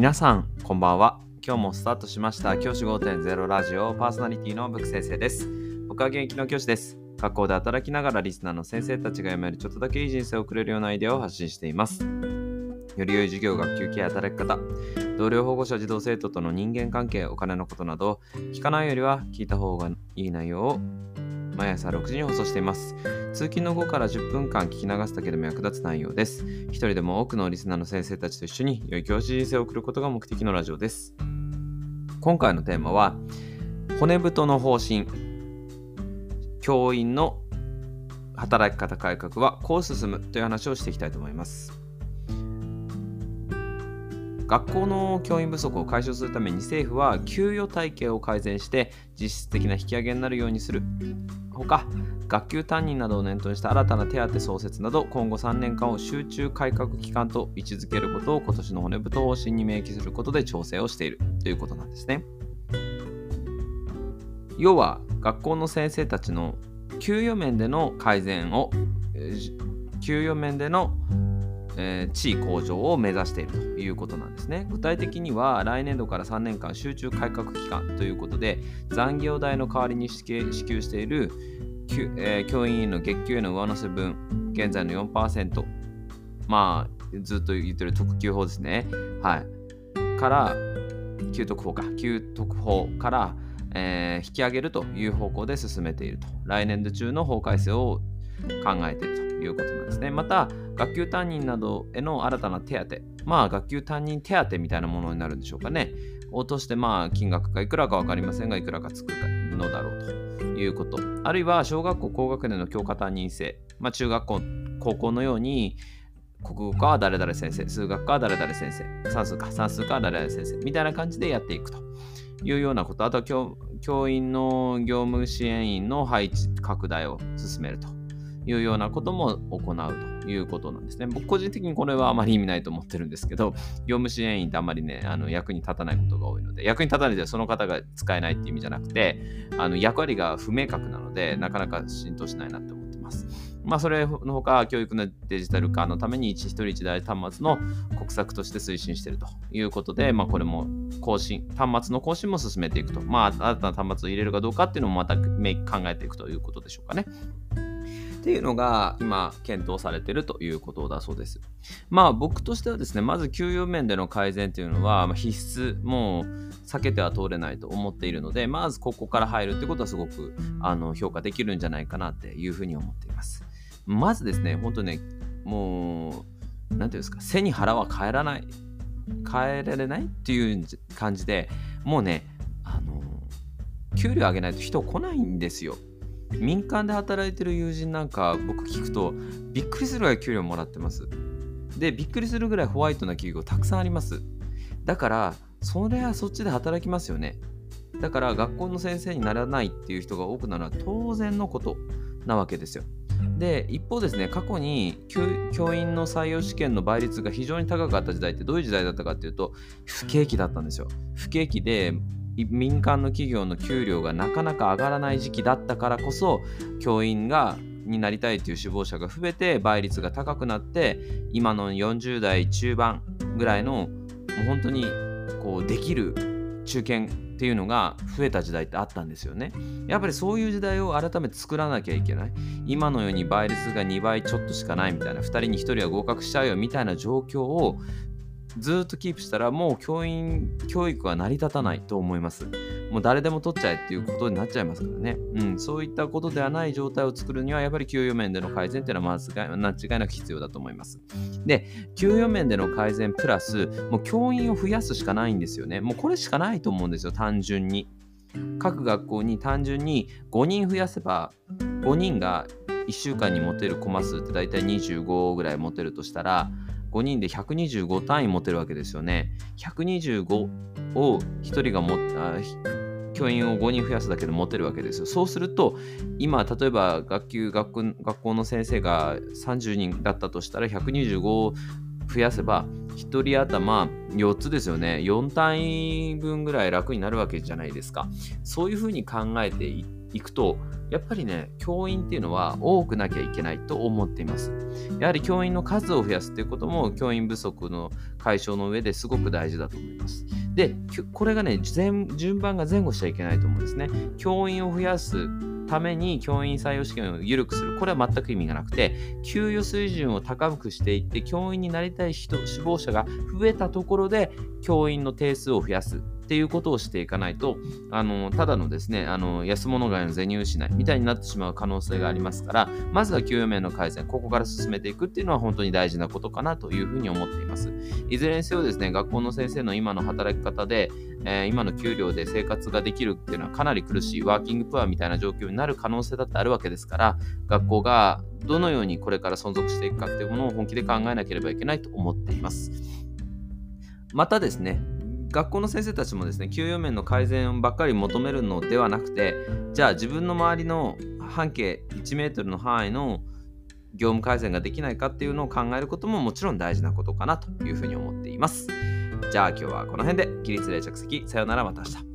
皆さんこんばんは。今日もスタートしました。教師5.0ラジオパーソナリティのブク先生です。僕は現役の教師です。学校で働きながらリスナーの先生たちが読めるちょっとだけいい人生を送れるようなアイデアを発信しています。より良い授業、学級ケア、働き方、同僚保護者、児童生徒との人間関係、お金のことなど、聞かないよりは聞いた方がいい内容を毎朝6時に放送しています。通勤の後から10分間聞き流すだけでも役立つ内容です。一人でも多くのリスナーの先生たちと一緒に良い教師人生を送ることが目的のラジオです。今回のテーマは、骨太の方針、教員の働き方改革はこう進むという話をしていきたいと思います。学校の教員不足を解消するために政府は給与体系を改善して実質的な引き上げになるようにする。ほか学級担任などを念頭にした新たな手当創設など今後3年間を集中改革期間と位置づけることを今年の骨太方針に明記することで調整をしている。ということなんですね。要は学校の先生たちの給与面での改善を給与面でのえー、地位向上を目指しているということなんですね。具体的には来年度から3年間集中改革期間ということで残業代の代わりに支給している、えー、教員の月給への上乗せ分現在の4%まあずっと言ってる特給法ですね。はい。から給特法か給特法から、えー、引き上げるという方向で進めていると来年度中の法改正を考えているということなんですね。また、学級担任などへの新たな手当、まあ、学級担任手当みたいなものになるんでしょうかね。落として、まあ、金額がいくらか分かりませんが、いくらかつくのだろうということ。あるいは、小学校高学年の教科担任制、まあ、中学校、高校のように、国語科は誰々先生、数学科は誰々先生、算数か、算数科は誰々先生、みたいな感じでやっていくというようなこと。あとは教、教員の業務支援員の配置拡大を進めると。いうようなことも行うということなんですね。僕個人的にこれはあまり意味ないと思ってるんですけど、業務支援員ってあんまりね、あの役に立たないことが多いので、役に立たないでその方が使えないっていう意味じゃなくて、あの役割が不明確なので、なかなか浸透しないなって思ってます。まあ、それのほか、教育のデジタル化のために一人一台端末の国策として推進しているということで、まあ、これも更新、端末の更新も進めていくと。まあ、新たな端末を入れるかどうかっていうのもまた考えていくということでしょうかね。っていうのが今検討されているということだそうです。まあ僕としてはですね、まず給与面での改善というのは必須、もう避けては通れないと思っているので、まずここから入るってことはすごくあの評価できるんじゃないかなっていうふうに思っています。まずですね、本当ね、もう、何て言うんですか、背に腹は変えらない、変えられないっていう感じでもうね、あの、給料上げないと人来ないんですよ。民間で働いてる友人なんか僕聞くとびっくりするぐらい給料もらってます。で、びっくりするぐらいホワイトな企業たくさんあります。だから、それはそっちで働きますよね。だから学校の先生にならないっていう人が多くなるのは当然のことなわけですよ。で一方ですね過去に教員の採用試験の倍率が非常に高かった時代ってどういう時代だったかっていうと不景気だったんですよ。不景気で民間の企業の給料がなかなか上がらない時期だったからこそ教員がになりたいという志望者が増えて倍率が高くなって今の40代中盤ぐらいのもう本当にこうできる中堅っていうのが増えた時代ってあったんですよね。やっぱりそういう時代を改めて作らなきゃいけない。今のように倍率が2倍ちょっとしかないみたいな2人に1人は合格しちゃうよみたいな状況をずっとキープしたらもう教員教育は成り立たないと思います。もう誰でも取っちゃえっていうことになっちゃいますからね。うん、そういったことではない状態を作るにはやっぱり給与面での改善っていうのは間違いなく必要だと思います。で、給与面での改善プラスもう教員を増やすしかないんですよね。もうこれしかないと思うんですよ、単純に。各学校に単純に5人増やせば5人が1週間に持てるコマ数って大体25ぐらい持てるとしたら5人で125単位持てるわけですよね。125を1人がもあ教員を5人増やすだけで持てるわけですよ。そうすると、今、例えば学級、学校の先生が30人だったとしたら、125を増やせば、1人頭4つですよね。4単位分ぐらい楽になるわけじゃないですか。そういうふうに考えていって、いくとやっぱりね教員っていうのは多くなきゃいけないと思っています。やはり教員の数を増やすっていうことも教員不足の解消の上ですごく大事だと思います。でこれがね順番が前後しちゃいけないと思うんですね。教員を増やすために教員採用試験を緩くする。これは全く意味がなくて給与水準を高くしていって教員になりたい人志望者が増えたところで教員の定数を増やす。っていうことをしていかないと、あの、ただのですね、あの、安物買いの銭失いみたいになってしまう可能性がありますから、まずは給与面の改善、ここから進めていくっていうのは本当に大事なことかなというふうに思っています。いずれにせよですね、学校の先生の今の働き方で、えー、今の給料で生活ができるっていうのはかなり苦しい、ワーキングプアみたいな状況になる可能性だってあるわけですから、学校がどのようにこれから存続していくかっていうものを本気で考えなければいけないと思っています。またですね、学校の先生たちもですね給与面の改善ばっかり求めるのではなくてじゃあ自分の周りの半径 1m の範囲の業務改善ができないかっていうのを考えることももちろん大事なことかなというふうに思っています。じゃあ今日はこの辺で起立例着席さよならまた明日。